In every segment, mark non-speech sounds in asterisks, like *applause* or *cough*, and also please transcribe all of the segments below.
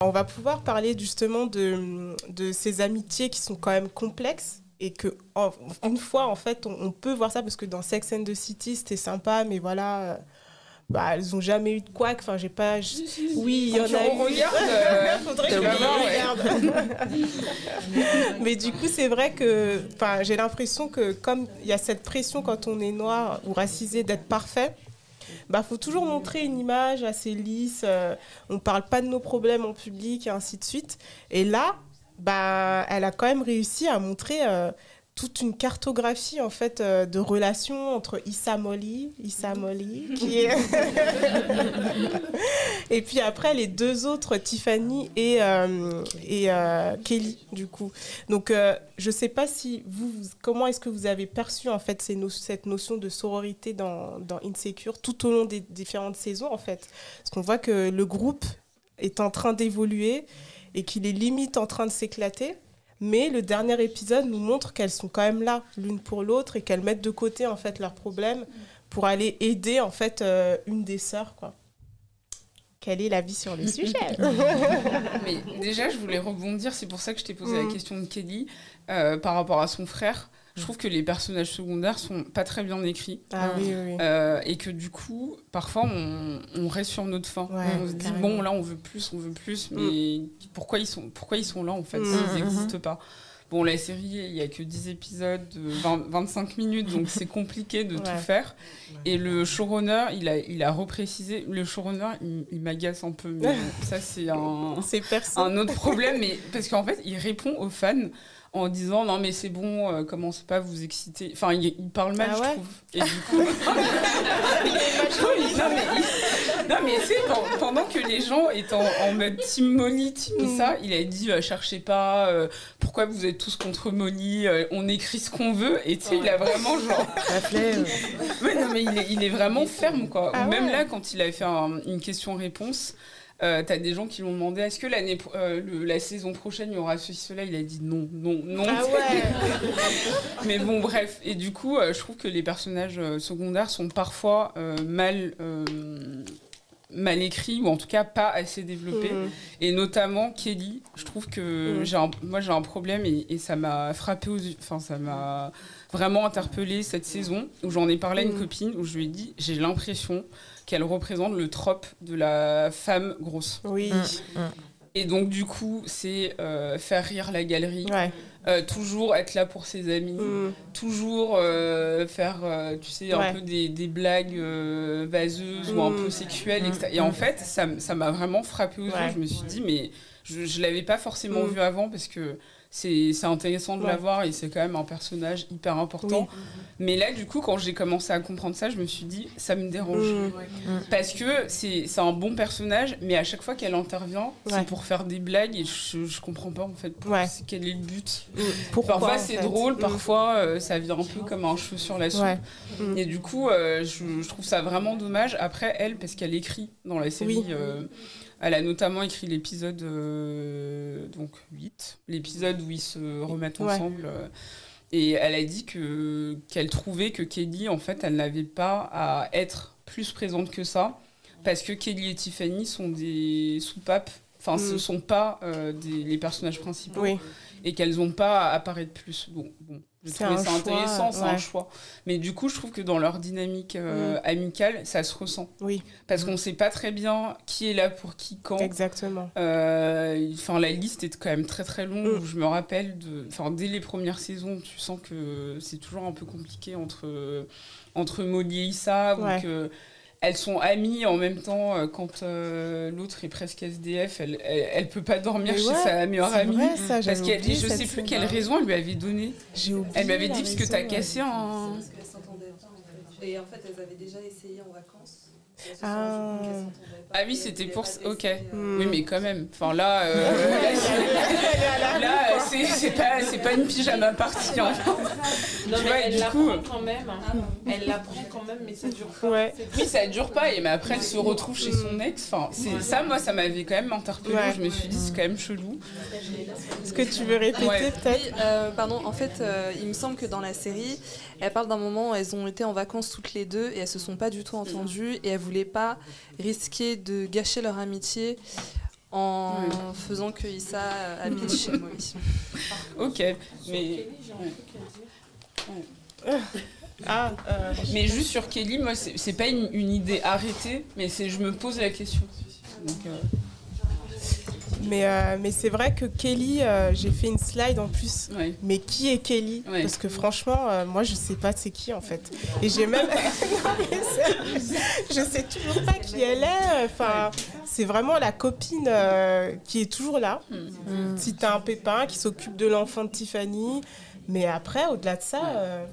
On va pouvoir parler justement de, de ces amitiés qui sont quand même complexes et que en- une fois en fait on, on peut voir ça parce que dans Sex and the City c'était sympa mais voilà euh, bah, elles ont jamais eu de quoi enfin j'ai pas oui il y en a eu. *laughs* euh, faudrait que je regarde. Mais du coup c'est vrai que enfin j'ai l'impression que comme il y a cette pression quand on est noir ou racisé d'être parfait bah, faut toujours montrer une image assez lisse. euh, on parle pas de nos problèmes en public et ainsi de suite. Et là, bah, elle a quand même réussi à montrer euh, toute une cartographie en fait euh, de relations entre Issa Molly, Issa Molly, *laughs* et puis après les deux autres, Tiffany et euh, et euh, Kelly du coup. Donc je sais pas si vous, comment est-ce que vous avez perçu en fait cette notion de sororité dans, dans Insecure tout au long des différentes saisons en fait, parce qu'on voit que le groupe est en train d'évoluer et qu'il est limite en train de s'éclater. Mais le dernier épisode nous montre qu'elles sont quand même là l'une pour l'autre et qu'elles mettent de côté en fait leurs problèmes pour aller aider en fait euh, une des sœurs quoi. Quel est l'avis sur le *laughs* sujet? Mais déjà, je voulais rebondir, c'est pour ça que je t'ai posé Mm. la question de Kelly euh, par rapport à son frère. Je trouve que les personnages secondaires sont pas très bien écrits. Ah oui, oui, oui. Euh, et que du coup, parfois, on, on reste sur notre. Ouais, on se dit, carrément. bon, là, on veut plus, on veut plus, mais pourquoi, ils sont, pourquoi ils sont là, en fait, Mm. s'ils n'existent pas? Bon, la série, il n'y a que 10 épisodes, de 20 25 minutes, donc c'est compliqué de *laughs* Ouais. tout faire. Et le showrunner, il a, il a reprécisé. Le showrunner, il, il m'agace un peu, mais *laughs* ça, c'est un, un autre problème. Mais, *laughs* parce qu'en fait, il répond aux fans en disant non mais c'est bon euh, commencez pas à vous exciter? Enfin il, il parle mal Ah je ouais? trouve et du coup *laughs* *laughs* non mais, il- non, mais tu sais, pen- pendant que les gens étaient en, en mode team Molly, team ça, il a dit euh, cherchez pas, euh, pourquoi vous êtes tous contre Molly, euh, on écrit ce qu'on veut, et tu sais, il a vraiment genre. *laughs* Ouais, non, mais il est, il est vraiment ferme, quoi. Ah même là, quand il avait fait un- une question-réponse. Euh, T'as des gens qui l'ont demandé est-ce que l'année euh, la saison prochaine il y aura ceci cela il a dit non non non Ah ouais *laughs* mais bon, bref. Et du coup, euh, je trouve que les personnages euh, secondaires sont parfois mal, mal écrits, ou en tout cas pas assez développés. Mm. Et notamment Kelly, je trouve que Mm. j'ai moi j'ai un problème et, et ça m'a frappé aux yeux. Enfin, ça m'a vraiment interpellé cette saison où j'en ai parlé à une Mm. copine où je lui ai dit j'ai l'impression qu'elle représente le trope de la femme grosse. Oui. Et donc, du coup, c'est euh, faire rire la galerie, Ouais. euh, toujours être là pour ses amis, Mm. toujours euh, faire, euh, tu sais, un Ouais. peu des, des blagues euh, vaseuses ou un Mm. peu sexuelles. Mm. etc. Et en fait, ça, m'a vraiment frappé aux Ouais. yeux. Je me suis dit, mais je ne l'avais pas forcément Mm. vu avant parce que c'est c'est intéressant de Ouais. la voir et c'est quand même un personnage hyper important. Mais là, du coup, quand j'ai commencé à comprendre ça, je me suis dit, ça me dérange. Mm. Parce que c'est c'est un bon personnage, mais à chaque fois qu'elle intervient, Ouais. c'est pour faire des blagues et je, je comprends pas en fait pour- Ouais. c'est- quel est le but. Mm. Pourquoi, parfois c'est drôle, Mm. parfois euh, ça vient un peu comme un cheveu sur la soupe. Ouais. Et du coup, euh, je, je trouve ça vraiment dommage. Après, elle, parce qu'elle écrit dans la série, Oui. euh, elle a notamment écrit l'épisode euh, donc 8, l'épisode où ils se remettent ensemble. euh, et elle a dit que qu'elle trouvait que Kelly, en fait, elle n'avait pas à être plus présente que ça, parce que Kelly et Tiffany sont des soupapes. Enfin, ce Mm. sont pas euh, des, les personnages principaux Oui. et qu'elles n'ont pas à apparaître plus. Bon, bon trouvé un ça choix, intéressant, c'est un choix. Mais du coup, je trouve que dans leur dynamique euh, amicale, ça se ressent. Oui. Parce qu'on sait pas très bien qui est là pour qui, quand. Exactement. Euh, Enfin, la liste est quand même très très longue. Mm. Je me rappelle de, dès les premières saisons, tu sens que c'est toujours un peu compliqué entre entre Molly et Issa, elles sont amies en même temps euh, quand euh, l'autre est presque SDF, elle, elle, elle peut pas dormir Mais chez ouais, sa meilleure amie. vrai, ça, parce qu'elle dit, je sais plus quelle raison elle lui avait donné. J'ai oublié. Elle m'avait dit parce que t'as cassé un. Parce qu'elles s'entendaient pas, en fait. Et en fait, elles avaient déjà essayé en vacances. Ah. Ah oui, c'était pour. Ok. Hmm. Oui, mais quand même. Enfin là, euh, *laughs* *laughs* là, là, c'est c'est pas, c'est pas une pyjama partie. hein. Non, Tu mais vois, elle du l'apprend coup- quand même. hein. Elle l'apprend quand même, mais ça dure pas. Ouais. Oui, ça dure pas, et mais après elle se retrouve chez son ex. Enfin, c'est ça, moi, ça m'avait quand même interpellée. Ouais. Je me suis dit, c'est quand même chelou. Est-ce que tu veux répéter Ouais. peut-être Oui, euh, pardon, en fait, euh, il me semble que dans la série, elle parle d'un moment où elles ont été en vacances toutes les deux et elles se sont pas du tout entendues et elles voulaient pas risquer de gâcher leur amitié en faisant que Issa habite *laughs* chez Molly. Ok, mais. Ah, euh, Mais juste sur Kelly, moi, c'est c'est pas une, une idée arrêtée, mais c'est je me pose la question. Donc, euh, mais euh, mais c'est vrai que Kelly, euh, j'ai fait une slide en plus. ouais. Mais qui est Kelly? Ouais. Parce que franchement, euh, moi, je sais pas c'est qui en fait. Et j'ai même, *laughs* Non, je sais toujours pas qui elle est. Enfin, c'est vraiment la copine euh, qui est toujours là. Mm. Si t'as un pépin qui s'occupe de l'enfant de Tiffany, mais après, au-delà de ça, euh,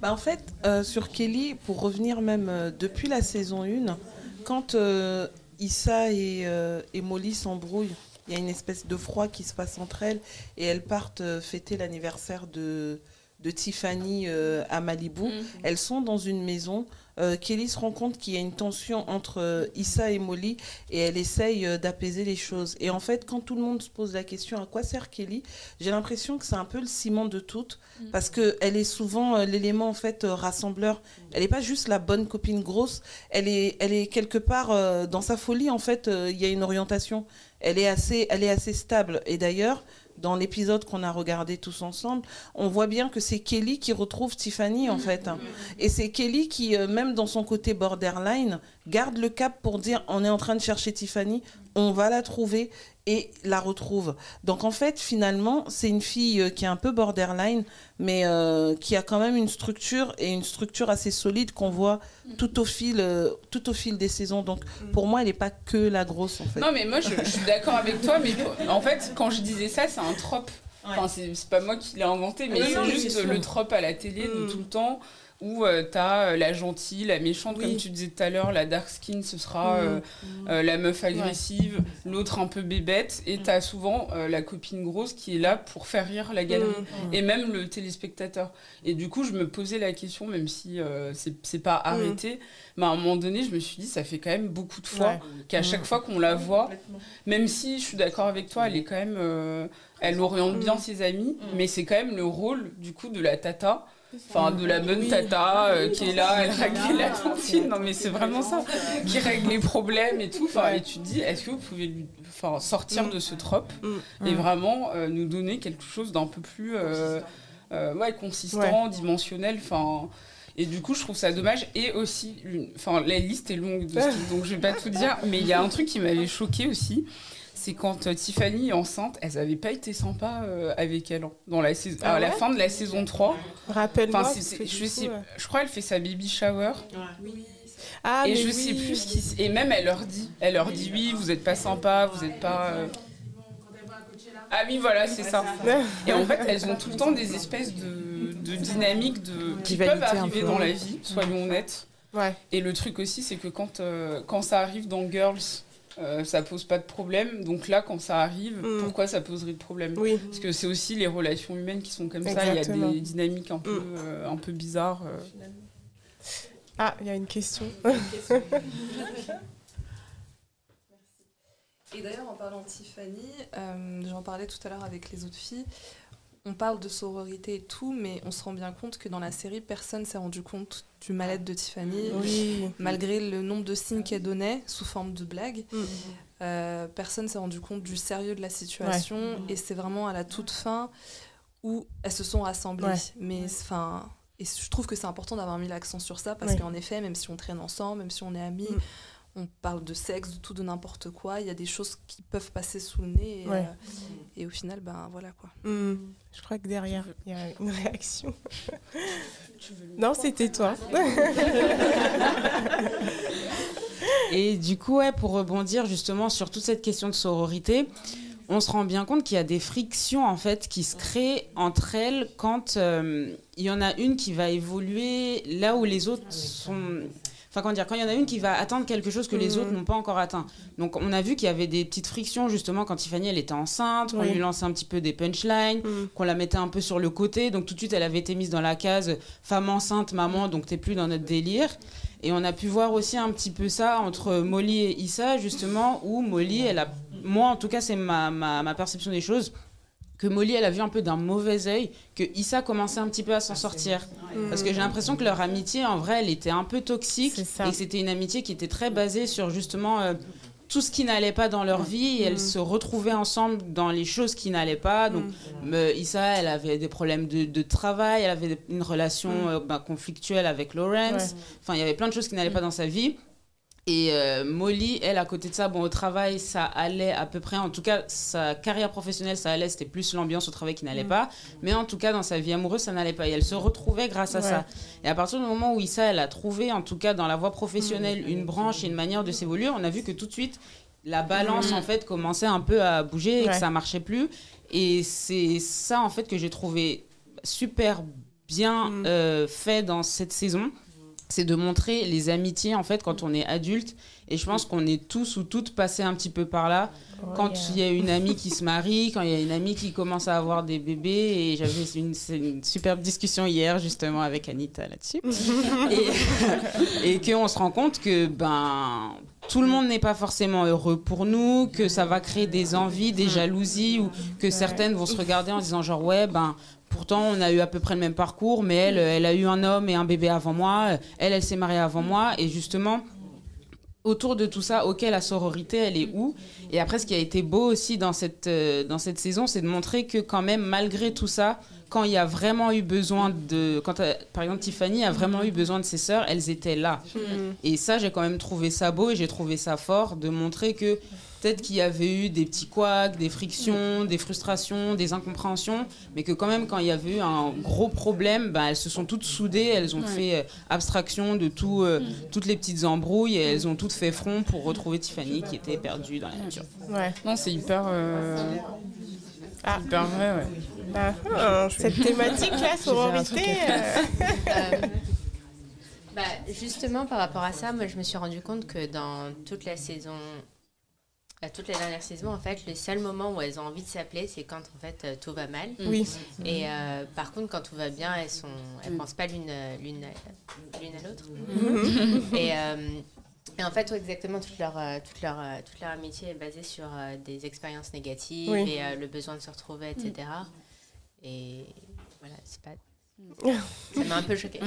Bah, en fait, euh, sur Kelly, pour revenir même euh, depuis la saison 1, quand euh, Issa et, euh, et Molly s'embrouillent, il y a une espèce de froid qui se passe entre elles et elles partent euh, fêter l'anniversaire de, de Tiffany euh, à Malibu. Mm. Elles sont dans une maison. Euh, Kelly se rend compte qu'il y a une tension entre euh, Issa et Molly et elle essaye euh, d'apaiser les choses. Et en fait, quand tout le monde se pose la question à quoi sert Kelly, j'ai l'impression que c'est un peu le ciment de toutes parce que elle est souvent l'élément en fait rassembleur. Elle n'est pas juste la bonne copine grosse, elle est, elle est quelque part dans sa folie en fait. Il y a une orientation. Elle est assez, elle est assez stable. Et d'ailleurs, dans l'épisode qu'on a regardé tous ensemble, on voit bien que c'est Kelly qui retrouve Tiffany en fait. Et c'est Kelly qui, euh, même dans son côté borderline, garde le cap pour dire on est en train de chercher Tiffany, on va la trouver et la retrouve. Donc en fait, finalement, c'est une fille euh, qui est un peu borderline, mais euh, qui a quand même une structure et une structure assez solide qu'on voit tout au fil, euh, tout au fil des saisons. Donc pour moi, elle n'est pas que la grosse en fait. Non, mais moi, je, je suis d'accord avec toi, mais en fait, quand je disais ça, c'est un trope. Enfin, c'est pas moi qui l'ai inventé, mais Oui, c'est juste le trope à la télé de Mm. tout le temps où euh, t'as euh, la gentille, la méchante, Oui. comme tu disais tout à l'heure, la dark skin, ce sera Mm. euh, euh, la meuf agressive, l'autre un peu bébête, et t'as souvent euh, la copine grosse qui est là pour faire rire la galerie, Mm. et même le téléspectateur. Et du coup, je me posais la question, même si c'est pas arrêté, mais à un moment donné, je me suis dit, ça fait quand même beaucoup de fois Ouais. qu'à chaque fois qu'on la voit, même si je suis d'accord avec toi, elle est quand même, elle oriente bien ses amis, mais c'est quand même le rôle du coup de la tata, enfin de la bonne tata euh, qui est là, elle règle la cantine. Non mais c'est vraiment ça, *laughs* qui règle les problèmes et tout. Enfin, et tu te dis, est-ce que vous pouvez lui, enfin sortir Mm. de ce trope Mm. et vraiment euh, nous donner quelque chose d'un peu plus, euh, euh, ouais, consistant, dimensionnel, enfin. Et du coup, je trouve ça dommage. Et aussi, enfin, la liste est longue, de ce qui- *laughs* donc je vais pas tout dire. Mais il y a un truc qui m'avait choqué aussi. C'est quand euh, Tiffany est enceinte, elles avaient pas été sympas euh, avec elle. hein, Dans la saison, Ah à la fin de la saison 3. rappelle-moi. Enfin, je, sais, crois qu'elle fait sa baby shower. Ah, et mais je oui. sais plus ce qui. Et même elle leur dit, elle leur dit oui, vous êtes pas sympa, vous êtes pas. euh, Ah oui, voilà, c'est ça. Et en fait, *laughs* elles ont tout le temps des espèces de, de dynamiques de, qui peuvent arriver dans la vie, soyons honnêtes. Ouais. Et le truc aussi, c'est que quand, euh, quand ça arrive dans Girls, euh, ça pose pas de problème. Donc là, quand ça arrive, Mm. pourquoi ça poserait de problème Oui. Parce que c'est aussi les relations humaines qui sont comme ça. Il y a des dynamiques un peu, Mm. euh, un peu bizarres. euh. Ah, il y a une question. *laughs* Et d'ailleurs, en parlant de Tiffany, euh, j'en parlais tout à l'heure avec les autres filles. On parle de sororité et tout, mais on se rend bien compte que dans la série, personne s'est rendu compte du mal-être de Tiffany. Oui. Malgré le nombre de signes qu'elle donnait sous forme de blagues, Mm. euh, personne s'est rendu compte du sérieux de la situation. Et c'est vraiment à la toute fin où elles se sont rassemblées. Ouais. Mais enfin, et je trouve que c'est important d'avoir mis l'accent sur ça parce Ouais. qu'en effet, même si on traîne ensemble, même si on est amis, Mm. On parle de sexe, de tout, de n'importe quoi. Il y a des choses qui peuvent passer sous le nez. Et, Ouais. euh, et au final, ben voilà quoi. Hmm. Je crois que derrière, il y a une réaction. non, c'était toi. *laughs* Et du coup, ouais, pour rebondir justement sur toute cette question de sororité, on se rend bien compte qu'il y a des frictions en fait qui se créent entre elles quand euh, il y en a une qui va évoluer là où les autres sont. Enfin, comment dire, quand il y en a une qui va atteindre quelque chose que les Mhm. autres n'ont pas encore atteint. Donc, on a vu qu'il y avait des petites frictions, justement, quand Tiffany, elle était enceinte, qu'on Oui. lui lançait un petit peu des punchlines, Mm. qu'on la mettait un peu sur le côté. Donc, tout de suite, elle avait été mise dans la case femme enceinte, maman, donc t'es plus dans notre délire. Et on a pu voir aussi un petit peu ça entre Molly et Issa, justement, où Molly, elle a. Moi, en tout cas, c'est ma, ma, ma perception des choses. Que Molly, elle a vu un peu d'un mauvais œil, que Issa commençait un petit peu à s'en sortir. Parce que j'ai l'impression que leur amitié, en vrai, elle était un peu toxique. C'est ça. Et que c'était une amitié qui était très basée sur justement euh, tout ce qui n'allait pas dans leur vie. Et elles se retrouvaient ensemble dans les choses qui n'allaient pas. Donc, euh, Issa, elle avait des problèmes de, de travail, elle avait une relation euh, bah, conflictuelle avec Lawrence. Enfin, il y avait plein de choses qui n'allaient pas dans sa vie. Et euh, Molly, elle, à côté de ça, bon, au travail, ça allait à peu près. En tout cas, sa carrière professionnelle, ça allait. C'était plus l'ambiance au travail qui n'allait pas. Mais en tout cas, dans sa vie amoureuse, ça n'allait pas. Et elle se retrouvait grâce à Ouais. ça. Et à partir du moment où Issa, elle a trouvé, en tout cas, dans la voie professionnelle, une branche et une manière de s'évoluer, on a vu que tout de suite, la balance, en fait, commençait un peu à bouger et Ouais. que ça marchait plus. Et c'est ça, en fait, que j'ai trouvé super bien Mm. euh, fait dans cette saison c'est de montrer les amitiés en fait quand on est adulte. Et je pense qu'on est tous ou toutes passés un petit peu par là. Quand il y a une amie *laughs* qui se marie quand il y a une amie qui commence à avoir des bébés. Et j'avais une superbe discussion hier justement avec Anita là-dessus. *laughs* Et, *laughs* et qu'on se rend compte que ben tout le monde n'est pas forcément heureux pour nous, que ça va créer des envies, des jalousies, ou que certaines vont se regarder en disant genre ouais ben pourtant on a eu à peu près le même parcours, mais elle elle a eu un homme et un bébé avant moi, elle elle s'est mariée avant moi. Et justement autour de tout ça, ok, la sororité, elle est où? Et après, ce qui a été beau aussi dans cette, euh, dans cette saison, c'est de montrer que quand même, malgré tout ça, quand il y a vraiment eu besoin de... Quand, euh, par exemple, Tiffany a vraiment eu besoin de ses sœurs, elles étaient là. Et ça, j'ai quand même trouvé ça beau et j'ai trouvé ça fort de montrer que peut-être qu'il y avait eu des petits couacs, des frictions, des frustrations, des incompréhensions, mais que quand même, quand il y avait eu un gros problème, ben, elles se sont toutes soudées, elles ont fait euh, abstraction de tout, euh, toutes les petites embrouilles et elles ont toutes fait front pour retrouver Tiffany qui était perdue dans la nature. Ouais. Non, c'est hyper. euh, Ah. Hyper vrai, ouais. Ah, ah, cette thématique-là, sororité. euh, *laughs* Euh, bah, justement, par rapport à ça, moi, je me suis rendu compte que dans toute la saison, à toute la dernière saison, en fait, le seul moment où elles ont envie de s'appeler, c'est quand, en fait, euh, tout va mal. Oui. Et euh, par contre, quand tout va bien, elles sont, elles pensent pas l'une, euh, l'une, à- l'une à l'autre. *laughs* et, euh, et en fait, ouais, exactement, toute leur, euh, toute leur, euh, toute leur amitié est basée sur euh, des expériences négatives Oui. et euh, le besoin de se retrouver, etc. Et voilà, c'est pas. Ça m'a un peu choquée.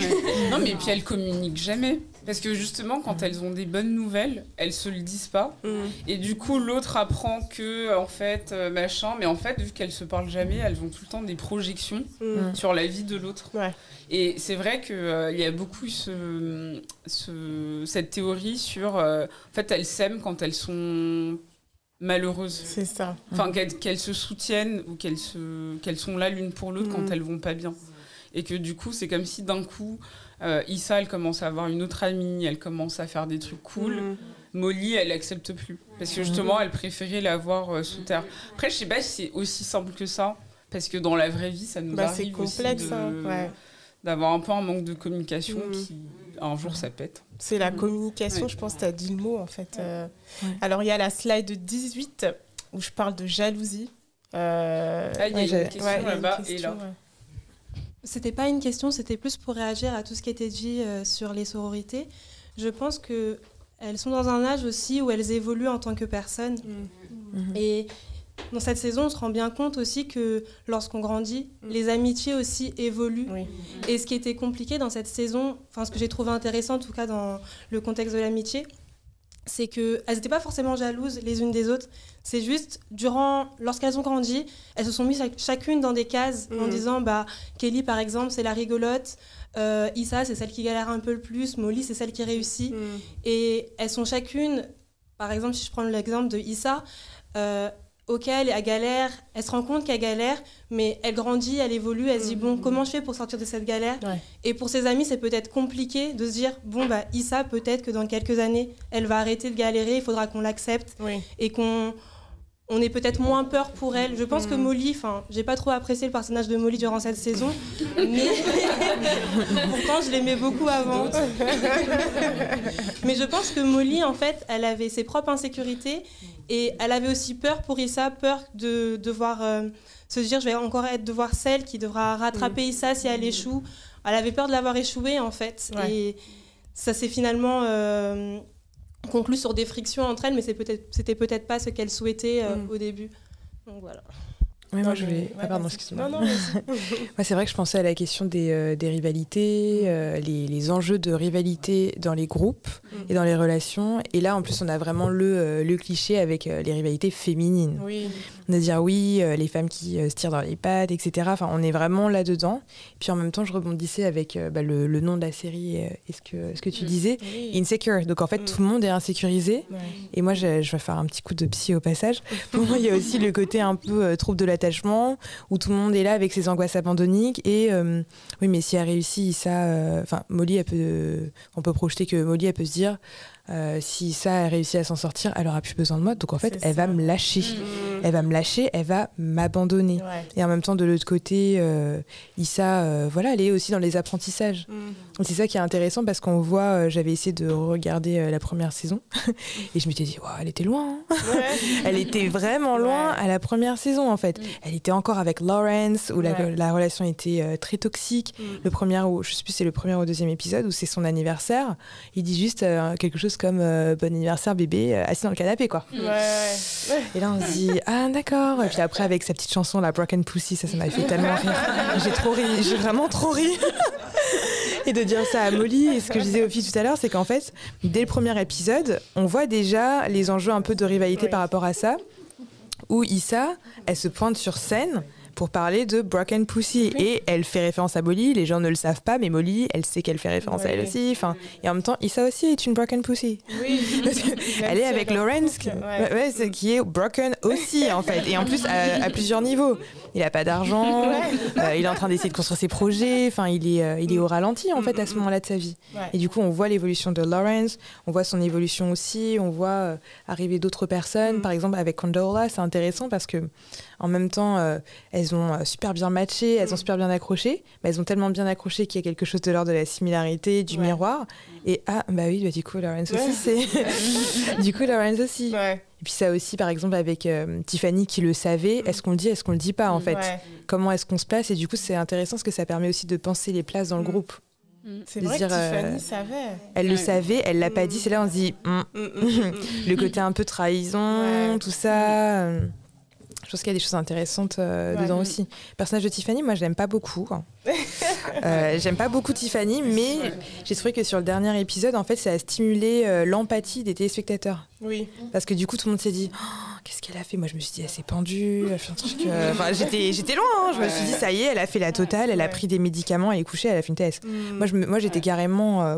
Non, mais puis elles communiquent jamais. Parce que justement, quand elles ont des bonnes nouvelles, elles se le disent pas. mm. Et du coup, l'autre apprend que, en fait, euh, machin. Mais en fait, vu qu'elles se parlent jamais, elles ont tout le temps des projections Mm. sur la vie de l'autre. Ouais. Et c'est vrai qu'il y a beaucoup ce, ce- cette théorie sur. euh, en fait, elles s'aiment quand elles sont malheureuses. C'est ça. Enfin, qu'elles qu'elles se soutiennent ou qu'elles qu'elles sont là l'une pour l'autre Mhm. quand elles vont pas bien. Et que du coup, c'est comme si d'un coup, euh, Issa, elle commence à avoir une autre amie, elle commence à faire des trucs cool. Mm. Molly, elle accepte plus. Parce que justement, elle préférait l'avoir euh, sous terre. Après, je sais pas si c'est aussi simple que ça. Parce que dans la vraie vie, ça nous Bah, arrive aussi complexe. hein, ouais. d'avoir un peu un manque de communication qui, un jour, ça pète. C'est la communication, Ouais. je pense que tu as dit le mot en fait. Euh, Alors il y a la slide 18 où je parle de jalousie. Euh, Ah, il y a une question là-bas et là. C'était pas une question, c'était plus pour réagir à tout ce qui était dit euh, sur les sororités. Je pense que elles sont dans un âge aussi où elles évoluent en tant que personnes. Mm. Et dans cette saison, on se rend bien compte aussi que lorsqu'on grandit, Mm. les amitiés aussi évoluent. Oui. Et ce qui était compliqué dans cette saison, enfin ce que j'ai trouvé intéressant en tout cas dans le contexte de l'amitié, c'est qu'elles n'étaient pas forcément jalouses les unes des autres. C'est juste, durant, lorsqu'elles ont grandi, elles se sont mises chac- chacune dans des cases en Mhm. disant, bah, Kelly par exemple, c'est la rigolote, euh, Issa, c'est celle qui galère un peu le plus, Molly, c'est celle qui réussit. Mm. Et elles sont chacune, par exemple, si je prends l'exemple de Issa, euh, ok, elle, elle galère, elle se rend compte qu'elle galère, mais elle grandit, elle évolue, elle se dit, bon, comment je fais pour sortir de cette galère Ouais. Et pour ses amis, c'est peut-être compliqué de se dire, bon, bah, Issa, peut-être que dans quelques années, elle va arrêter de galérer, il faudra qu'on l'accepte Oui. et qu'on on est peut-être moins peur pour elle. Je pense que Mm. Molly, enfin, j'ai pas trop apprécié le personnage de Molly durant cette saison, *laughs* mais *laughs* pourtant je l'aimais beaucoup avant. *laughs* mais je pense que Molly, en fait, elle avait ses propres insécurités et elle avait aussi peur pour Issa, peur de devoir euh, se dire je vais encore être devoir celle qui devra rattraper Issa si elle échoue. Elle avait peur de l'avoir échoué en fait. Ouais. Et ça s'est finalement euh, conclu sur des frictions entre elles, mais peut-être, c'était peut-être pas ce qu'elle souhaitait euh, Mm. au début. Donc voilà. Oui, moi je voulais. ah, pardon, excuse-moi. Non, non. Moi, *laughs* c'est vrai que je pensais à la question des, euh, des rivalités, euh, les, les enjeux de rivalité dans les groupes et dans les relations. Et là, en plus, on a vraiment le, euh, le cliché avec les rivalités féminines. Oui. On a dire oui, les femmes qui se tirent dans les pattes, etc. Enfin, on est vraiment là-dedans. Puis en même temps, je rebondissais avec bah, le, le nom de la série et ce que, ce que tu Mm. disais. oui. Insecure. Donc en fait, Mm. tout le monde est insécurisé. Ouais. Et moi, je, je vais faire un petit coup de psy au passage. *laughs* Pour moi, il y a aussi le côté un peu trouble de l'attachement, où tout le monde est là avec ses angoisses abandonniques. Et euh, oui, mais si elle réussit, ça. euh, Enfin, Molly, elle peut, on peut projeter que Molly, elle peut se dire. euh, si ça elle réussit à s'en sortir, elle aura plus besoin de moi. Donc en fait, elle va me lâcher. Mm. Elle va me lâcher, elle va m'abandonner. Ouais. Et en même temps, de l'autre côté, euh, Issa, euh, voilà, elle est aussi dans les apprentissages. Mm. C'est ça qui est intéressant parce qu'on voit, euh, j'avais essayé de regarder euh, la première saison *laughs* et je m'étais dit, elle était loin. hein. Ouais. *laughs* Elle était vraiment loin Ouais. à la première saison en fait. Mm. Elle était encore avec Lawrence où la, Ouais. la relation était euh, très toxique. Mm. Le premier, ou je sais plus, c'est le premier ou deuxième épisode où c'est son anniversaire. Il dit juste quelque chose comme bon anniversaire bébé, assis dans le canapé quoi. Et là on se dit ah d'accord. Et puis après avec sa petite chanson la Broken Pussy, ça ça m'a fait tellement rire. J'ai trop ri, j'ai vraiment trop ri. *laughs* Et de dire ça à Molly, et ce que je disais aux filles tout à l'heure, c'est qu'en fait, dès le premier épisode, on voit déjà les enjeux un peu de rivalité Oui. par rapport à ça, où Issa, elle se pointe sur scène pour parler de Broken Pussy. Et elle fait référence à Molly, les gens ne le savent pas, mais Molly, elle sait qu'elle fait référence à elle aussi. Enfin, et en même temps, Issa aussi est une Broken Pussy. Oui. *laughs* Elle est avec Lawrence, qui, Ouais. ouais, ouais, c'est- qui est broken aussi en fait, et en plus à, à plusieurs niveaux. Il a pas d'argent, euh, il est en train d'essayer de construire ses projets, enfin il est, euh, il est au ralenti en fait à ce moment-là de sa vie. Et du coup on voit l'évolution de Lawrence, on voit son évolution aussi, on voit euh, arriver d'autres personnes, Mm. par exemple avec Condola, c'est intéressant parce que en même temps euh, elles ont euh, super bien matché, elles ont super bien accroché, mais elles ont tellement bien accroché qu'il y a quelque chose de l'ordre de la similarité, du Ouais. miroir. Et ah bah oui, bah, du coup Lawrence Ouais. aussi c'est *laughs* du coup Lawrence aussi. Ouais. Et puis ça aussi, par exemple, avec euh, Tiffany qui le savait, est-ce qu'on le dit, est-ce qu'on le dit pas en fait? Ouais. Comment est-ce qu'on se place? Et du coup, c'est intéressant parce que ça permet aussi de penser les places dans le Mm. groupe. C'est vrai dire, que euh, Tiffany savait. Elle le savait, elle l'a pas Mm. dit, c'est là on se dit, Mm, mm, mm, mm. *laughs* le côté un peu trahison, Ouais. tout ça. Je pense qu'il y a des choses intéressantes euh, Ouais. dedans aussi. Le personnage de Tiffany, moi, je l'aime pas beaucoup. hein. *laughs* Euh, J'aime pas beaucoup Tiffany, mais j'ai trouvé que sur le dernier épisode, en fait, ça a stimulé euh, l'empathie des téléspectateurs. Oui. Parce que du coup, tout le monde s'est dit Oh, Qu'est-ce qu'elle a fait? Moi, je me suis dit Elle s'est pendue, euh, *laughs* Enfin, j'étais, j'étais loin. hein. Je me suis dit Ça y est, elle a fait la totale, elle a pris des médicaments, elle est couchée, elle a fait une thèse. Mm. Moi, je moi, j'étais carrément.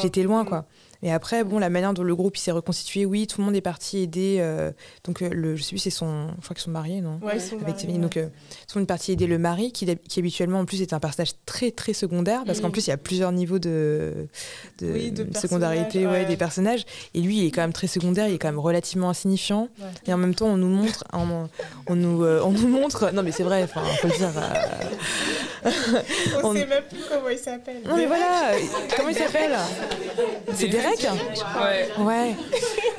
j'étais loin, Mm. quoi. Et après, bon, la manière dont le groupe s'est reconstitué, oui, tout le monde est parti aider. euh, donc, euh, le, je sais plus, c'est son. Je crois qu'ils sont mariés, non? Ouais, ils sont avec mariés, ouais. Donc, euh, tout le monde est parti aider le mari, qui, habituellement, en plus, est un personnage très, très secondaire, parce qu'en Mhm. plus, il y a plusieurs niveaux de, de, Oui, de secondarité ouais, ouais. des personnages. Et lui, il est quand même très secondaire, il est quand même relativement insignifiant. Ouais. Et en même temps, on nous montre, on, on nous, euh, on nous montre. Non, mais c'est vrai, enfin, faut le dire. euh, *laughs* On, *laughs* on- sait même plus comment il s'appelle. Non, mais voilà, comment il s'appelle? C'est Ouais. Ouais.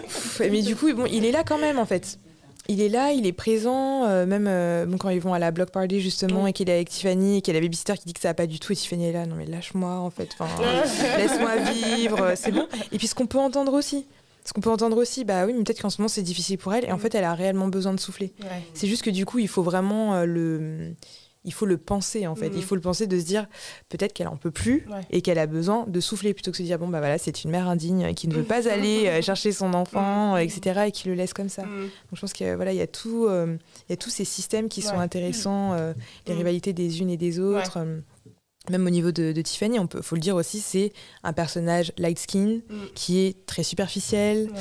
Pff, Mais du coup, bon, il est là quand même en fait. Il est là, il est présent, euh, même euh, bon, quand ils vont à la block party justement et qu'il est avec Tiffany et qu'il y a la babysitter qui dit que ça va pas du tout et Tiffany est là, non mais lâche-moi en fait, enfin, *laughs* laisse-moi vivre, c'est bon. Et puis ce qu'on peut entendre aussi, ce qu'on peut entendre aussi, bah oui, mais peut-être qu'en ce moment c'est difficile pour elle et en fait elle a réellement besoin de souffler. Ouais. C'est juste que du coup, il faut vraiment euh, le. Il faut le penser en fait. Il faut le penser de se dire peut-être qu'elle en peut plus Ouais. et qu'elle a besoin de souffler plutôt que de se dire bon bah voilà c'est une mère indigne qui ne veut pas *laughs* aller euh, chercher son enfant Mhm. euh, etc et qui le laisse comme ça. Mm. Donc je pense que voilà il y a tout euh, il y a tous ces systèmes qui sont intéressants euh, les rivalités des unes et des autres. même au niveau de, de Tiffany, on peut, faut le dire aussi, c'est un personnage light skin Mm. qui est très superficiel, Ouais.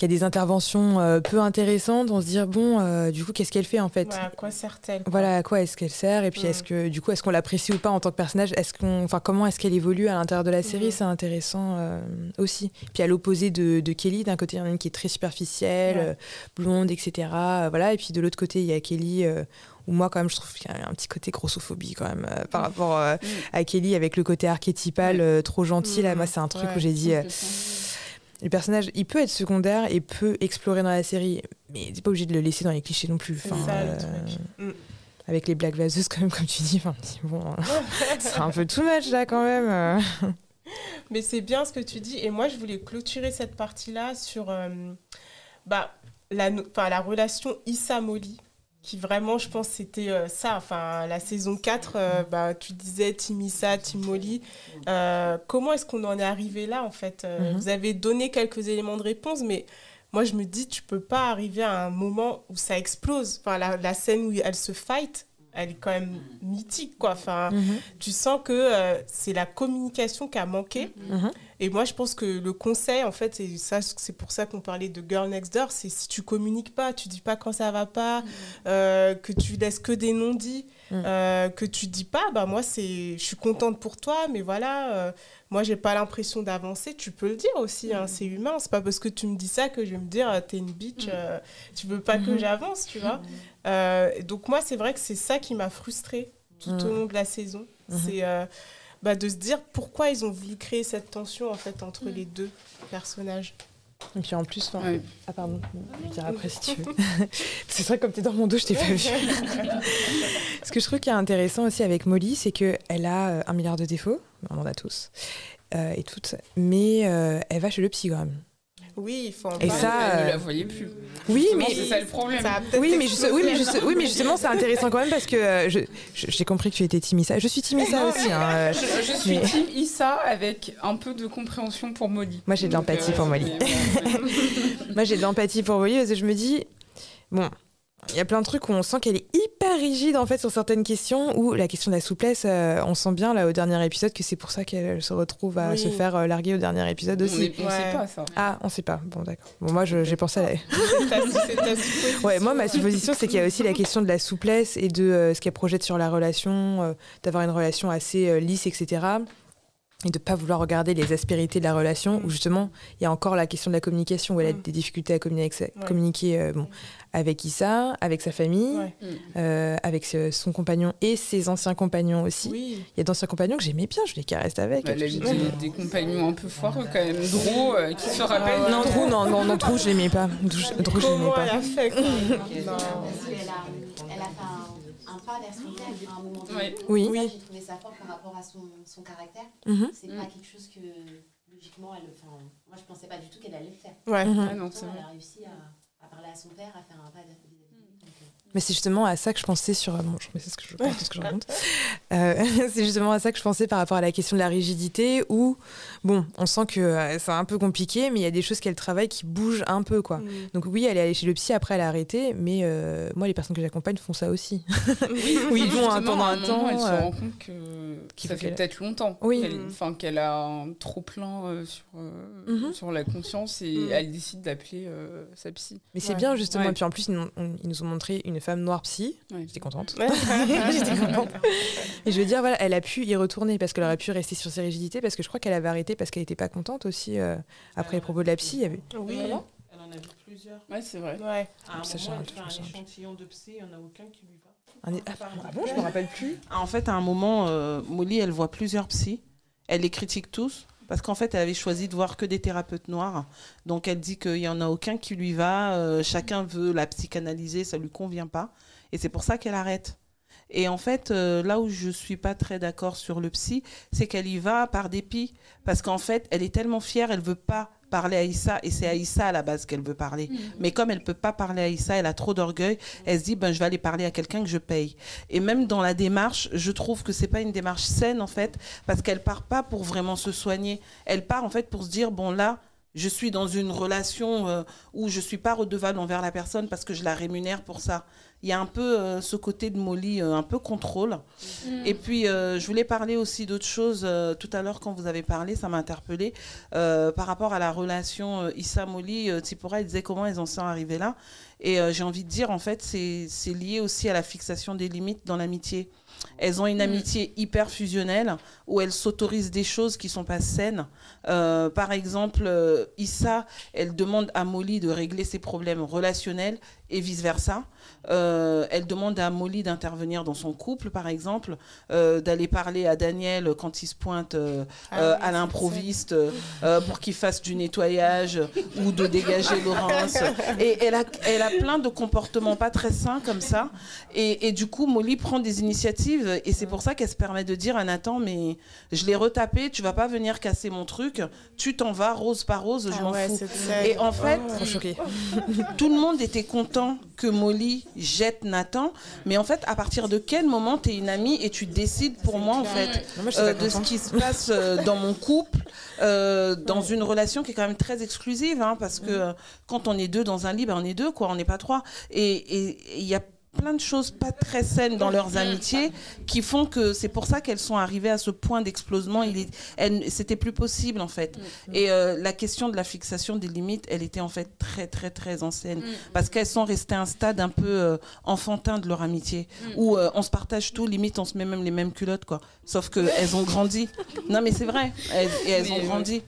Qui a des interventions euh, peu intéressantes, on se dit bon, euh, du coup, qu'est-ce qu'elle fait en fait Ouais, à quoi sert-elle Voilà, à quoi est-ce qu'elle sert Et puis, Mm. est-ce que du coup, est-ce qu'on l'apprécie ou pas en tant que personnage? Est-ce qu'on, enfin, comment est-ce qu'elle évolue à l'intérieur de la série? Mm. C'est intéressant euh, aussi. Puis à l'opposé de, de Kelly, d'un côté, il y en a une qui est très superficielle, Ouais. blonde, etc. voilà. Et puis de l'autre côté, il y a Kelly. où moi, quand même, je trouve qu'il y a un petit côté grossophobie quand même euh, par rapport euh, Mm. à Kelly avec le côté archétypal euh, trop gentil. Là, Mm. moi, c'est un truc Ouais. où j'ai dit. Le personnage, il peut être secondaire et peut explorer dans la série, mais t'es pas obligé de le laisser dans les clichés non plus. C'est Enfin, ça, le euh, truc. Mm. Avec les blagues vaseuses, quand *laughs* même, comme tu dis. Enfin, bon, *laughs* euh, c'est un peu too much là quand même. *laughs* Mais c'est bien ce que tu dis. Et moi, je voulais clôturer cette partie-là sur euh, bah, la, la relation Issa-Molly, qui vraiment, je pense, c'était euh, ça. Enfin, la saison 4, euh, bah, tu disais Team Issa, Team Molly. Euh, comment est-ce qu'on en est arrivé là, en fait Mhm. Vous avez donné quelques éléments de réponse, mais moi, je me dis, tu peux pas arriver à un moment où ça explose. Enfin, la, la scène où elle se fight, elle est quand même mythique, quoi. Enfin, tu sens que euh, c'est la communication qui a manqué. Mhm. Et moi, je pense que le conseil, en fait, et ça, c'est pour ça qu'on parlait de Girl Next Door, c'est si tu communiques pas, tu dis pas quand ça va pas, euh, que tu laisses que des non-dits, Mm. euh, que tu dis pas, bah moi, c'est, je suis contente pour toi, mais voilà, euh, moi, j'ai pas l'impression d'avancer. Tu peux le dire aussi, hein, c'est humain. C'est pas parce que tu me dis ça que je vais me dire, euh, t'es une bitch, euh, tu veux pas que Mhm. j'avance, tu vois. Euh, donc moi, c'est vrai que c'est ça qui m'a frustrée tout au Mm. long de la saison. Mhm. C'est bah, de se dire pourquoi ils ont voulu créer cette tension en fait entre les deux personnages. Et puis en plus, enfin, Ouais. ah pardon, je vais dire après si tu veux. *laughs* *laughs* c'est vrai comme t'es dans mon dos, je t'ai pas vu. *laughs* Ce que je trouve qui est intéressant aussi avec Molly, c'est que elle a euh, un milliard de défauts, on en a tous euh, et toutes, mais euh, elle va chez le psy quand même. Oui, il faut en Et parler. ça, Elle ne euh, la voyait plus. Oui, mais c'est ça le problème. Ça oui, mais, juste- oui, mais, explosé. juste- oui, mais justement, c'est intéressant quand même parce que euh, je- je- j'ai compris que tu étais Timissa. Je suis Timissa aussi. hein, euh, Je, je suis mais- Issa avec un peu de compréhension pour Molly. Moi, j'ai de l'empathie pour Molly. *laughs* Moi, j'ai de l'empathie pour Molly parce que je me dis, bon, il y a plein de trucs où on sent qu'elle est hyper rigide en fait sur certaines questions. Ou la question de la souplesse, euh, on sent bien là au dernier épisode que c'est pour ça qu'elle se retrouve à Oui. se faire euh, larguer au dernier épisode on aussi. est- on Ouais. sait pas ça. Ah, on sait pas. Bon, d'accord. Bon, moi, j'ai pensé à la. C'est ta- c'est ta supposition. *laughs* Ouais, moi, ma supposition, c'est qu'il y a aussi la question de la souplesse et de euh, ce qu'elle projette sur la relation, euh, d'avoir une relation assez euh, lisse, etc. Et de pas vouloir regarder les aspérités de la relation, où justement, il y a encore la question de la communication, où elle a Mm. des difficultés à communiquer avec, sa- Ouais. communiquer, euh, bon, avec Issa, avec sa famille, Ouais. euh, avec ce- son compagnon et ses anciens compagnons aussi. Oui. Il y a d'anciens compagnons que j'aimais bien, je voulais qu'elle reste avec. Bah, elle a eu des, des compagnons un peu foireux quand même. Dro, euh, qui se rappelle. Non, Drew, non, non, non, Drew, je l'aimais pas. Drew, Drew, je l'aimais Comment pas. elle a fait quoi *laughs* Non. Parce qu'elle a, elle a fait un, un pas vers son père à un moment donné. Oui. Ça, J'ai trouvé ça fort par rapport à son, son caractère. Mhm. C'est pas quelque chose que, logiquement, elle, moi je pensais pas du tout qu'elle allait le faire. Ouais. Mhm. Ah non, elle a réussi à, à parler à son père, à faire un pas vis-à-vis euh, Mais c'est justement à ça que je pensais sur. Bon, je c'est ce que je pense, ce que je raconte. *laughs* Euh, *laughs* c'est justement à ça que je pensais par rapport à la question de la rigidité, où, bon, on sent que euh, c'est un peu compliqué, mais il y a des choses qu'elle travaille qui bougent un peu, quoi. Mm. Donc oui, elle est allée chez le psy, après elle a arrêté, mais euh, moi, les personnes que j'accompagne font ça aussi. *laughs* Oui, ils vont hein, pendant un temps. Elle se euh, rend compte que ça fait peut-être longtemps. Oui. qu'elle- Enfin, qu'elle a un trop plein sur, euh, Mhm. sur la conscience et Mhm. elle décide d'appeler euh, sa psy. Mais c'est Ouais. bien, justement. Ouais. Et puis en plus, ils nous ont montré une femme noire psy. Ouais. J'étais contente. *laughs* J'étais contente. Et je veux dire, voilà, elle a pu y retourner parce qu'elle aurait pu rester sur ses rigidités parce que je crois qu'elle avait arrêté parce qu'elle n'était pas contente aussi euh, après les propos de la psy. Il y avait... Oui. Elle en a vu plusieurs. Ouais, c'est vrai. Ouais. À un Ça, moment, elle fait un- un j'ai un- échantillon de psy, il n'y en a aucun qui lui va. Un- Ah, ah bon, je me rappelle plus. En fait, à un moment, euh, Molly, elle voit plusieurs psys. Elle les critique tous. Parce qu'en fait, elle avait choisi de voir que des thérapeutes noirs. Donc, elle dit qu'il n'y en a aucun qui lui va. euh, chacun veut la psychanalyser, ça lui convient pas. Et c'est pour ça qu'elle arrête. Et en fait, euh, là où je suis pas très d'accord sur le psy, c'est qu'elle y va par dépit. Parce qu'en fait, elle est tellement fière, elle veut pas parler à Issa. Et c'est à Issa à la base qu'elle veut parler. Mais comme elle peut pas parler à Issa, elle a trop d'orgueil. Elle se dit, ben, je vais aller parler à quelqu'un que je paye. Et même dans la démarche, je trouve que c'est pas une démarche saine en fait, parce qu'elle part pas pour vraiment se soigner. Elle part en fait pour se dire bon là, je suis dans une relation euh, où je suis pas redevable envers la personne parce que je la rémunère pour ça. Il y a un peu euh, ce côté de Molly, euh, un peu contrôle. Mm. Et puis, euh, je voulais parler aussi d'autre chose. tout à l'heure, quand vous avez parlé, ça m'a interpellée. par rapport à la relation Issa-Molly, Tsipora, il disait comment ils en sont arrivés là. Et j'ai envie de dire, en fait, c'est lié aussi à la fixation des limites dans l'amitié. Elles ont une amitié hyper fusionnelle où elles s'autorisent des choses qui sont pas saines. Euh, par exemple, Issa, elle demande à Molly de régler ses problèmes relationnels et vice-versa. Euh, elle demande à Molly d'intervenir dans son couple, par exemple, euh, d'aller parler à Daniel quand il se pointe euh, Ah à l'improviste pour qu'il fasse du nettoyage ou de dégager *laughs* Laurence. Et elle a, elle a plein de comportements pas très sains comme ça. Et, et du coup, Molly prend des initiatives et c'est pour ça qu'elle se permet de dire à Nathan, mais je l'ai retapé, tu vas pas venir casser mon truc, tu t'en vas rose par rose, je Ah m'en ouais, fous. Et en fait, Trop choquée. tout le monde était content que Molly jette Nathan, mais en fait, à partir de quel moment tu es une amie et tu décides pour moi, en fait, Non, moi, euh, de ce qui se passe euh, dans mon couple, euh, dans une relation qui est quand même très exclusive, hein, parce que euh, quand on est deux dans un lit, ben, on est deux, quoi, on n'est pas trois. Et il y a plein de choses pas très saines dans leurs amitiés qui font que c'est pour ça qu'elles sont arrivées à ce point d'explosement. C'était plus possible en fait. Et euh, la question de la fixation des limites, elle était en fait très très très ancienne parce qu'elles sont restées à un stade un peu euh, enfantin de leur amitié où euh, on se partage tout, limite on se met même les mêmes culottes quoi. Sauf que elles ont grandi. *laughs* Non mais c'est vrai, elles, et elles ont grandi.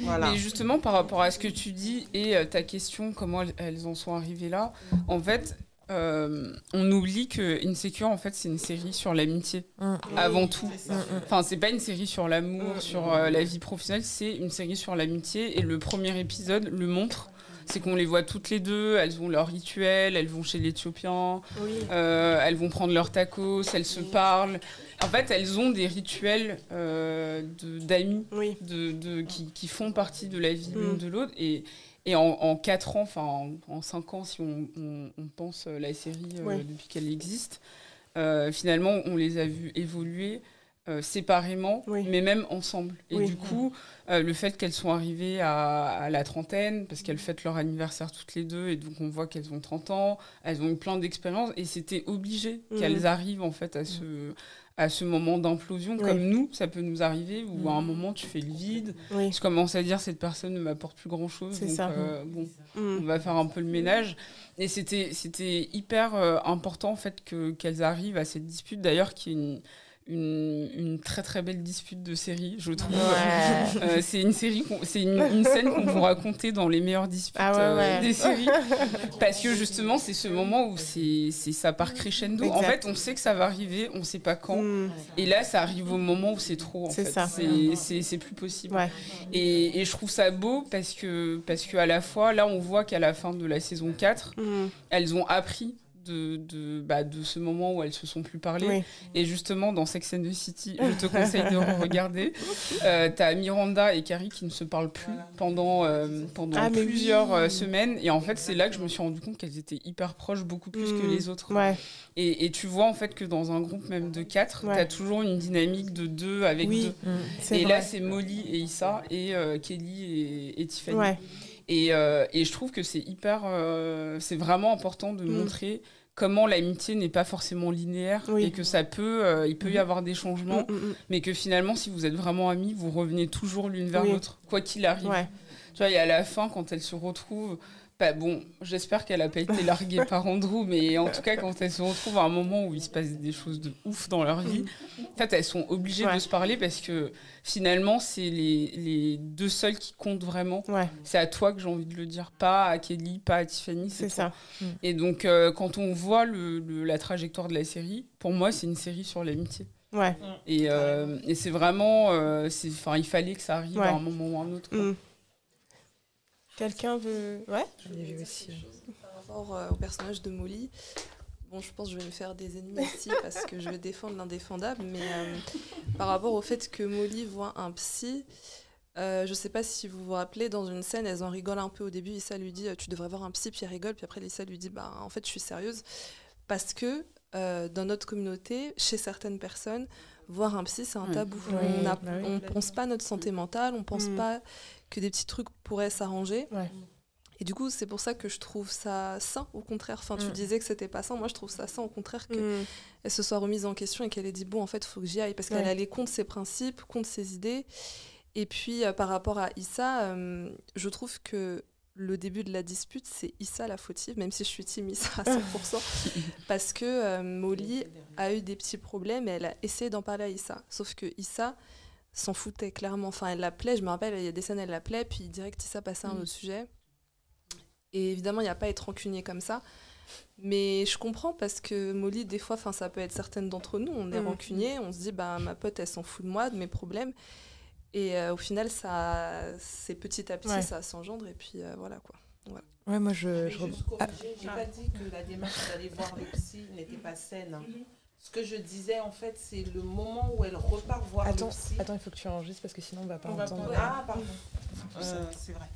Voilà. Mais justement, par rapport à ce que tu dis et ta question, comment elles en sont arrivées là, en fait, euh, on oublie que Insecure, en fait, c'est une série sur l'amitié Mm. avant tout. Enfin, c'est pas une série sur l'amour, sur euh, la vie professionnelle, c'est une série sur l'amitié. Et le premier épisode le montre. C'est qu'on les voit toutes les deux, elles ont leur rituel, elles vont chez l'Éthiopien, Oui. euh, elles vont prendre leur tacos, elles se parlent. En fait, elles ont des rituels euh, de- d'amis Oui. de, de- qui, qui font partie de la vie l'une Mm. de l'autre. Et, et en, en 4 ans, enfin en, en 5 ans, si on, on- on pense euh, la série euh, Ouais. depuis qu'elle existe, euh, finalement, on les a vus évoluer euh, séparément, Oui. mais même ensemble. Et Oui. du coup, le fait qu'elles sont arrivées à, à la trentaine, parce qu'elles fêtent leur anniversaire toutes les deux, et donc on voit qu'elles ont 30 ans, elles ont eu plein d'expériences, et c'était obligé Mhm. qu'elles arrivent en fait à ce, à ce moment d'implosion, Oui. comme nous, ça peut nous arriver, où à un moment tu fais le vide, Oui. je commence à dire cette personne ne m'apporte plus grand chose, donc ça. euh, bon, Mm. on va faire un peu le ménage. Et c'était c'était hyper euh, important en fait que qu'elles arrivent à cette dispute d'ailleurs qui est une, une, une très très belle dispute de série, je trouve. Ouais. *laughs* Euh, c'est une série, c'est une, une scène qu'on vous raconter dans les meilleures disputes Ah ouais, euh, des séries, *laughs* parce que justement c'est ce moment où c'est ça part crescendo. En fait, on sait que ça va arriver, on sait pas quand, Mm. et là ça arrive au moment où c'est trop. en C'est fait. ça. C'est- plus possible. Et, et je trouve ça beau parce que, parce que à la fois, là, on voit qu'à la fin de la saison 4, Mm. elles ont appris de, de, bah, de ce moment où elles se sont plus parlé. Oui. Et justement, dans Sex and the City, je te conseille de regarder. *laughs* Euh, T'as Miranda et Carrie qui ne se parlent plus pendant, euh, pendant Ah, plusieurs oui. euh, semaines. Et en fait, c'est là que je me suis rendu compte qu'elles étaient hyper proches, beaucoup plus que Mm. les autres. Ouais. Et, et tu vois en fait que dans un groupe même de quatre, Ouais. t'as toujours une dynamique de deux avec Oui. deux. C'est Et vrai. là, c'est Molly et Issa et euh, Kelly et, et Tiffany. Ouais. Et, euh, et je trouve que c'est hyper. euh, c'est vraiment important de Mm. montrer comment l'amitié n'est pas forcément linéaire Oui. et que ça peut. euh, il peut y avoir des changements, Mm, mm, mm. mais que finalement, si vous êtes vraiment amis, vous revenez toujours l'une vers Oui. l'autre, quoi qu'il arrive. Ouais. Tu vois, et à la fin, quand elles se retrouvent. Bah bon, j'espère qu'elle a pas été larguée *laughs* par Andrew, mais en tout cas, quand elles se retrouvent à un moment où il se passe des choses de ouf dans leur vie, en fait, elles sont obligées Ouais. de se parler parce que finalement, c'est les, les deux seules qui comptent vraiment. Ouais. C'est à toi que j'ai envie de le dire, pas à Kelly, pas à Tiffany. C'est ça. Mm. Et donc, euh, quand on voit le, le- la trajectoire de la série, pour moi, c'est une série sur l'amitié. Ouais. Et, euh, et c'est vraiment. euh, Enfin, il fallait que ça arrive Ouais. à un moment ou à un autre. quoi. Mm. Quelqu'un veut. Ouais Par rapport euh, au personnage de Molly, bon, je pense que je vais me faire des ennemis ici *laughs* parce que je vais défendre l'indéfendable, mais euh, par rapport au fait que Molly voit un psy, euh, je sais pas si vous vous rappelez, dans une scène, elles en rigolent un peu au début. Issa lui dit Tu devrais voir un psy, puis elle rigole, puis après Lisa lui dit Bah, en fait, je suis sérieuse. Parce que euh, dans notre communauté, chez certaines personnes, voir un psy, c'est un Oui. tabou. On ne bah oui. pense pas à notre santé mentale, on pense Mm. pas que des petits trucs pourraient s'arranger. Ouais. Et du coup, c'est pour ça que je trouve ça sain, au contraire. Enfin, tu Mm. disais que c'était pas sain. Moi, je trouve ça sain, au contraire, qu'elle Mm. se soit remise en question et qu'elle ait dit bon, en fait, il faut que j'y aille. Parce qu'elle allait contre ses principes, contre ses idées. Et puis, euh, par rapport à Issa, euh, je trouve que le début de la dispute, c'est Issa la fautive, même si je suis team Issa à 100%. *laughs* parce que euh, Molly a eu des petits problèmes et elle a essayé d'en parler à Issa. Sauf que Issa s'en foutait clairement. Enfin, elle l'appelait, je me rappelle, il y a des scènes, elle l'appelait, puis direct Issa passait à un Mm. autre sujet. Et évidemment, il n'y a pas à être rancunier comme ça. Mais je comprends parce que Molly, des fois, enfin, ça peut être certaines d'entre nous, on est Mm. rancunier, on se dit, bah, ma pote, elle s'en fout de moi, de mes problèmes. Et euh, au final, ça, c'est petit à petit, Ouais. ça s'engendre, et puis euh, voilà quoi. Ouais, moi je. Je... juste Ah, j'ai pas dit que la démarche d'aller voir le psy n'était pas saine. Ce que je disais en fait, c'est le moment où elle repart voir Attends, le psy. attends, il faut que tu enregistres parce que sinon on va pas On va entendre. pas- Ah pardon. Euh, c'est vrai.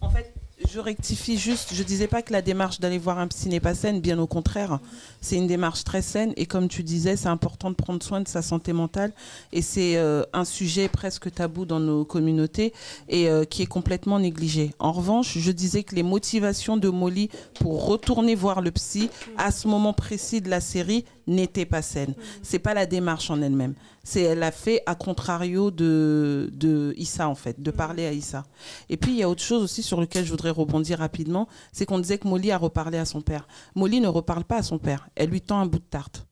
En fait, je rectifie juste. Je disais pas que la démarche d'aller voir un psy n'est pas saine. Bien au contraire, c'est une démarche très saine. Et comme tu disais, c'est important de prendre soin de sa santé mentale. Et c'est euh, un sujet presque tabou dans nos communautés et euh, qui est complètement négligé. En revanche, je disais que les motivations de Molly pour retourner voir le psy à ce moment précis de la série n'étaient pas saines. C'est pas la démarche en elle-même. C'est elle a fait à contrario de Issa en fait, de parler à Issa. Et puis il y a autre chose aussi sur lequel je voudrais rebondir rapidement, c'est qu'on disait que Molly a reparlé à son père. Molly ne reparle pas à son père, elle lui tend un bout de tarte.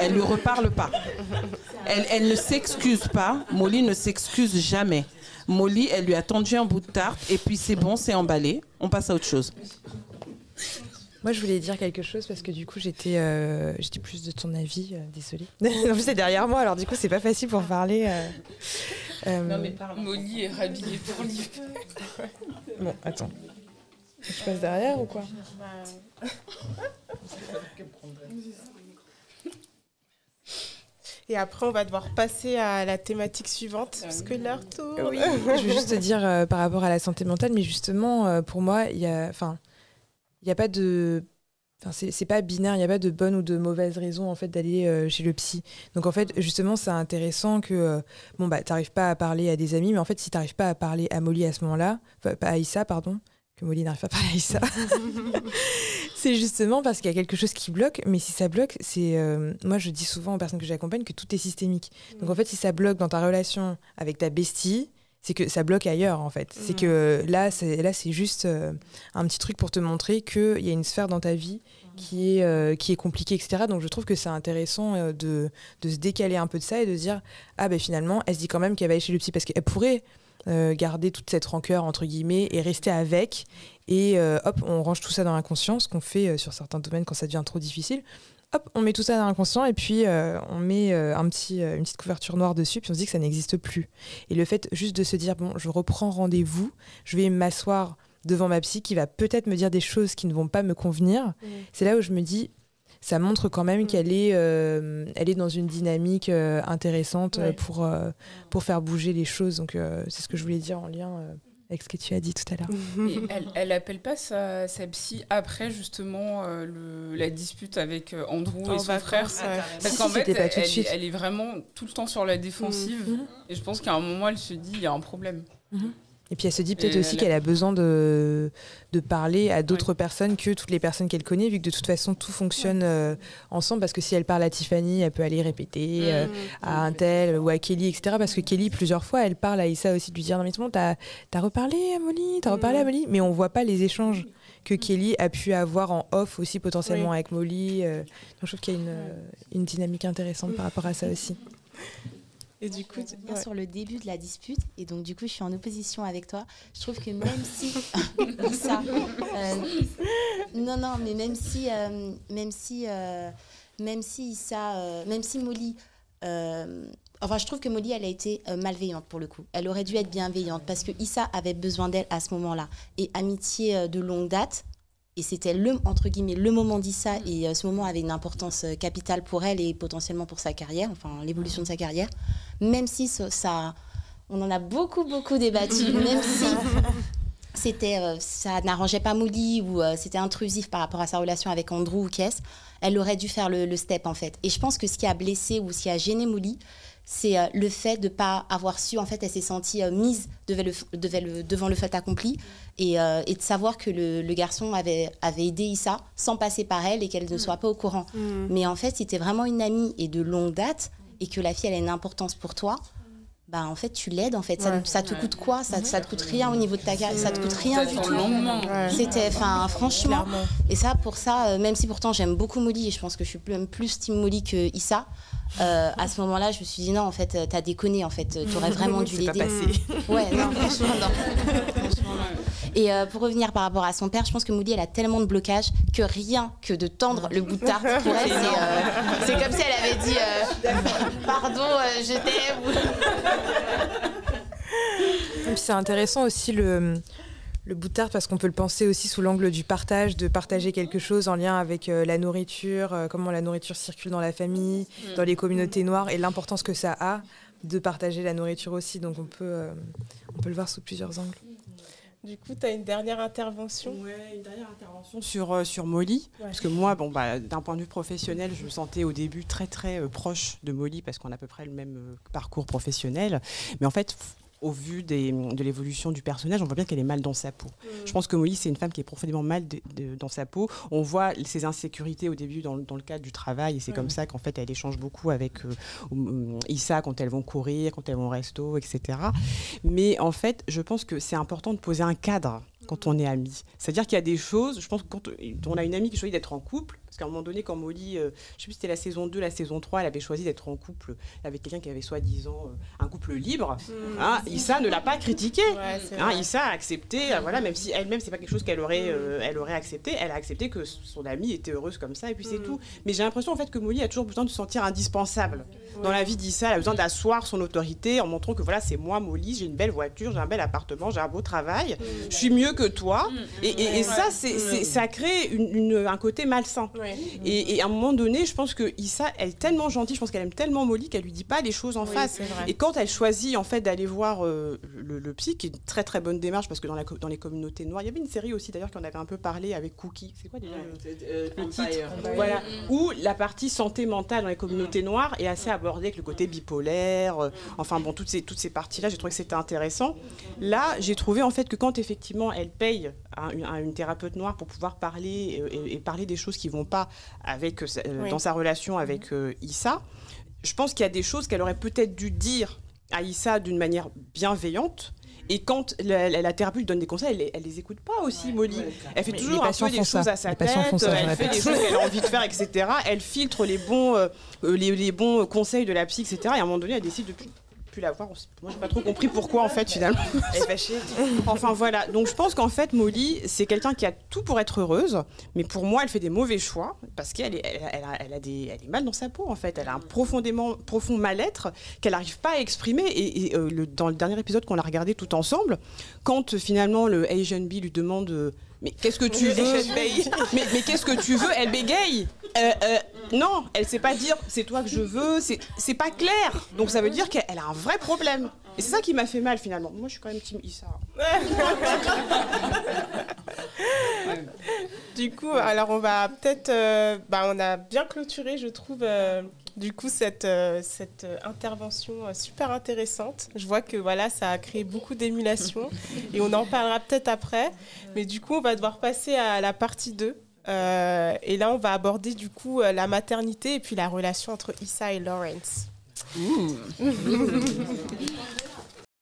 elle lui reparle pas. Elle, elle ne s'excuse pas. Molly ne s'excuse jamais. Molly, elle lui a tendu un bout de tarte et puis c'est bon, c'est emballé. On passe à autre chose. Moi, je voulais dire quelque chose parce que du coup, j'étais euh, j'étais plus de ton avis. euh, désolée. *laughs* en plus, c'est derrière moi, alors du coup, c'est pas facile pour parler. euh. Euh, Molly est rhabillée pour l'hiver. *laughs* Bon, attends. Je passe derrière ou quoi *laughs* Et après, on va devoir passer à la thématique suivante, parce que l'heure tourne. Oui, je veux juste te dire euh, par rapport à la santé mentale, mais justement, euh, pour moi, il y a, enfin, il y a pas de, enfin, c'est pas binaire, il n'y a pas de bonne ou de mauvaise raison en fait d'aller euh, chez le psy. Donc en fait, justement, c'est intéressant que, euh, bon bah, t'arrives pas à parler à des amis, mais en fait, si t'arrives pas à parler à Molly à ce moment-là, pas à Issa, pardon, que Molly n'arrive pas à parler à Issa. *laughs* c'est justement parce qu'il y a quelque chose qui bloque, mais si ça bloque, c'est. euh, moi, je dis souvent aux personnes que j'accompagne que tout est systémique. Donc en fait, si ça bloque dans ta relation avec ta bestie, c'est que ça bloque ailleurs en fait. C'est Mhm. que là, c'est là, c'est juste euh, un petit truc pour te montrer qu'il y a une sphère dans ta vie qui est, euh, qui est compliquée, etc. Donc je trouve que c'est intéressant euh, de, de se décaler un peu de ça et de se dire ah ben finalement, elle se dit quand même qu'elle va aller chez le psy parce qu'elle pourrait garder toute cette rancœur entre guillemets et rester avec et hop on range tout ça dans l'inconscient ce qu'on fait sur certains domaines quand ça devient trop difficile hop on met tout ça dans l'inconscient et puis euh, on met euh, un petit, euh, une petite couverture noire dessus puis on se dit que ça n'existe plus et le fait juste de se dire bon je reprends rendez-vous je vais m'asseoir devant ma psy qui va peut-être me dire des choses qui ne vont pas me convenir c'est là où je me dis ça montre quand même qu'elle est, elle est dans une dynamique intéressante Ouais. pour, pour faire bouger les choses. Donc, c'est ce que je voulais dire en lien avec ce que tu as dit tout à l'heure. Et elle, elle appelle pas sa, sa psy après justement euh, le- la dispute avec euh, Andrew et son frère? ouais. Parce Si, qu'en si, fait, elle, tout de elle elle est vraiment tout le temps sur la défensive. Mhm. Et je pense qu'à un moment, elle se dit il y a un problème. Et puis elle se dit peut-être aussi qu'elle a besoin de, de parler à d'autres personnes que toutes les personnes qu'elle connaît, vu que de toute façon tout fonctionne euh, ensemble. Parce que si elle parle à Tiffany, elle peut aller répéter euh, à un tel ou à Kelly, etc. Parce que Kelly, plusieurs fois, elle parle à Issa aussi de lui dire Non, mais c'est bon, t'as as reparlé à Molly, t'as reparlé à Molly. Mais on voit pas les échanges que Kelly a pu avoir en off aussi potentiellement Oui. avec Molly. euh. donc je trouve qu'il y a une, une dynamique intéressante par rapport à ça aussi. Et du coup, ouais. sur le début de la dispute et donc du coup je suis en opposition avec toi. Je trouve que même si *laughs* *laughs* ça, euh, non non mais même si euh, même si euh, même si ça, même si Molly, enfin je trouve que Molly elle a été malveillante pour le coup. Elle aurait dû être bienveillante parce que Issa avait besoin d'elle à ce moment-là et amitié de longue date. Et c'était le entre guillemets le moment d'Issa. Et euh, ce moment avait une importance euh, capitale pour elle et potentiellement pour sa carrière, enfin l'évolution de sa carrière. Même si ça, ça- on en a beaucoup beaucoup débattu, *laughs* même si c'était euh, ça n'arrangeait pas Molly ou c'était intrusif par rapport à sa relation avec Andrew ou Kess, elle aurait dû faire le, le step en fait. Et je pense que ce qui a blessé ou ce qui a gêné Molly, c'est euh, le fait de pas avoir su, en fait, elle s'est sentie euh, mise devant le, devant le, devant le fait accompli et, euh, et de savoir que le, le garçon avait, avait aidé Issa sans passer par elle et qu'elle ne soit pas au courant. Mm. Mais en fait, si tu es vraiment une amie et de longue date et que la fille, elle a une importance pour toi, bah en fait, tu l'aides, en fait. Ça, Ouais. ça te coûte quoi? Ça, ça te coûte rien au niveau de ta carrière, ça te coûte rien du tout. C'était, enfin, franchement. Clairement. Et ça, pour ça, même si pourtant j'aime beaucoup Molly et je pense que je suis même plus team Molly que Issa, euh, à ce moment-là, je me suis dit non, en fait, euh, t'as déconné, en fait, tu aurais vraiment dû *laughs* l'aider. passé. Ouais, non, franchement, *laughs* non. Franchement, non. Et euh, pour revenir par rapport à son père, je pense que Molly, elle a tellement de blocages que rien que de tendre le bout de tarte pour elle, c'est, euh, c'est comme si elle avait dit euh, pardon, euh, je t'aime. ou- Et puis c'est intéressant aussi le, le bout de tarte parce qu'on peut le penser aussi sous l'angle du partage, de partager quelque chose en lien avec euh, la nourriture, euh, comment la nourriture circule dans la famille, dans les communautés noires et l'importance que ça a de partager la nourriture aussi. Donc on peut, euh, on peut le voir sous plusieurs angles. Du coup, tu as une dernière intervention? Ouais, une dernière intervention sur, euh, sur Molly. Ouais. Parce que moi, bon, bah, d'un point de vue professionnel, je me sentais au début très très euh, proche de Molly parce qu'on a à peu près le même euh, parcours professionnel. Mais en fait, au vu des- de l'évolution du personnage, on voit bien qu'elle est mal dans sa peau. Je pense que Molly, c'est une femme qui est profondément mal de- de- dans sa peau. On voit ses insécurités au début dans, le- dans le cadre du travail, et c'est comme ça qu'en fait, elle échange beaucoup avec euh, euh, Issa quand elles vont courir, quand elles vont au resto, etc. Mais en fait, je pense que c'est important de poser un cadre quand on est amis. C'est-à-dire qu'il y a des choses, je pense que quand on a une amie qui choisit d'être en couple, parce qu'à un moment donné, quand Molly, euh, je sais plus si c'était la saison 2, la saison 3, elle avait choisi d'être en couple avec quelqu'un qui avait soi-disant euh, un couple libre, hein, Issa ne l'a pas critiqué. Ouais, Hein. Issa a accepté, euh, voilà, même si elle-même c'est pas quelque chose qu'elle aurait, euh, elle aurait accepté, elle a accepté que son amie était heureuse comme ça et puis c'est tout. Mais j'ai l'impression en fait que Molly a toujours besoin de se sentir indispensable dans la vie d'Issa. Elle a besoin d'asseoir son autorité en montrant que voilà c'est moi Molly, j'ai une belle voiture, j'ai un bel appartement, j'ai un beau travail, je suis mieux que toi. Et, et- et ça c'est- ça crée une- une- un côté malsain. Ouais. Et, et à un moment donné, je pense que Issa, elle est tellement gentille, je pense qu'elle aime tellement Molly qu'elle lui dit pas les choses en Oui, face. Et quand elle choisit en fait d'aller voir euh, le, le psy, qui est une très très bonne démarche parce que dans, la, co- dans les communautés noires, il y avait une série aussi d'ailleurs qui en avait un peu parlé avec Cookie. C'est quoi déjà le- le titre? Voilà, où la partie santé mentale dans les communautés noires est assez abordée avec le côté bipolaire. euh, enfin bon, toutes ces, toutes ces parties-là, j'ai trouvé que c'était intéressant. Là, j'ai trouvé en fait que quand effectivement elle paye à une, à une thérapeute noire pour pouvoir parler euh, et, et parler des choses qui vont pas avec, euh, euh, Oui. dans sa relation avec euh, Issa, je pense qu'il y a des choses qu'elle aurait peut-être dû dire à Issa d'une manière bienveillante. Et quand la, la- la thérapeute donne des conseils, elle, les- elle les écoute pas aussi, Molly. Elle fait Mais toujours les un peu des choses ça. à sa Les tête, ça, elle fait des choses qu'elle a envie de faire, etc. Elle filtre les bons, euh, les, les bons conseils de la psy, etc. Et à un moment donné, elle décide de plus, plus la voir. Moi, j'ai pas trop compris pourquoi, en fait, finalement. *laughs* Elle est fâchée. Enfin voilà, donc je pense qu'en fait Molly, c'est quelqu'un qui a tout pour être heureuse, mais pour moi elle fait des mauvais choix parce qu'elle est, elle, elle a, elle a des, elle est mal dans sa peau en fait, elle a un profondément profond mal-être qu'elle n'arrive pas à exprimer et, et, euh, le- dans le dernier épisode qu'on a regardé tout ensemble, quand euh, finalement le Asian B lui demande euh, mais qu'est-ce que tu veux *laughs* mais, mais qu'est-ce que tu veux Elle bégaye. Euh, euh, non, elle sait pas dire c'est toi que je veux, c'est c'est pas clair. Donc ça veut dire qu'elle elle a un vrai problème. Et c'est ça qui m'a fait mal finalement. Moi je suis quand même team Issa. *laughs* Du coup, alors on va peut-être, euh, bah, on a bien clôturé, je trouve, euh, du coup cette euh, cette euh, intervention euh, super intéressante. Je vois que voilà, ça a créé beaucoup d'émulation *laughs* et on en parlera peut-être après. Mais du coup, on va devoir passer à la partie 2. Euh, et là, on va aborder du coup la maternité et puis la relation entre Issa et Lawrence. *laughs*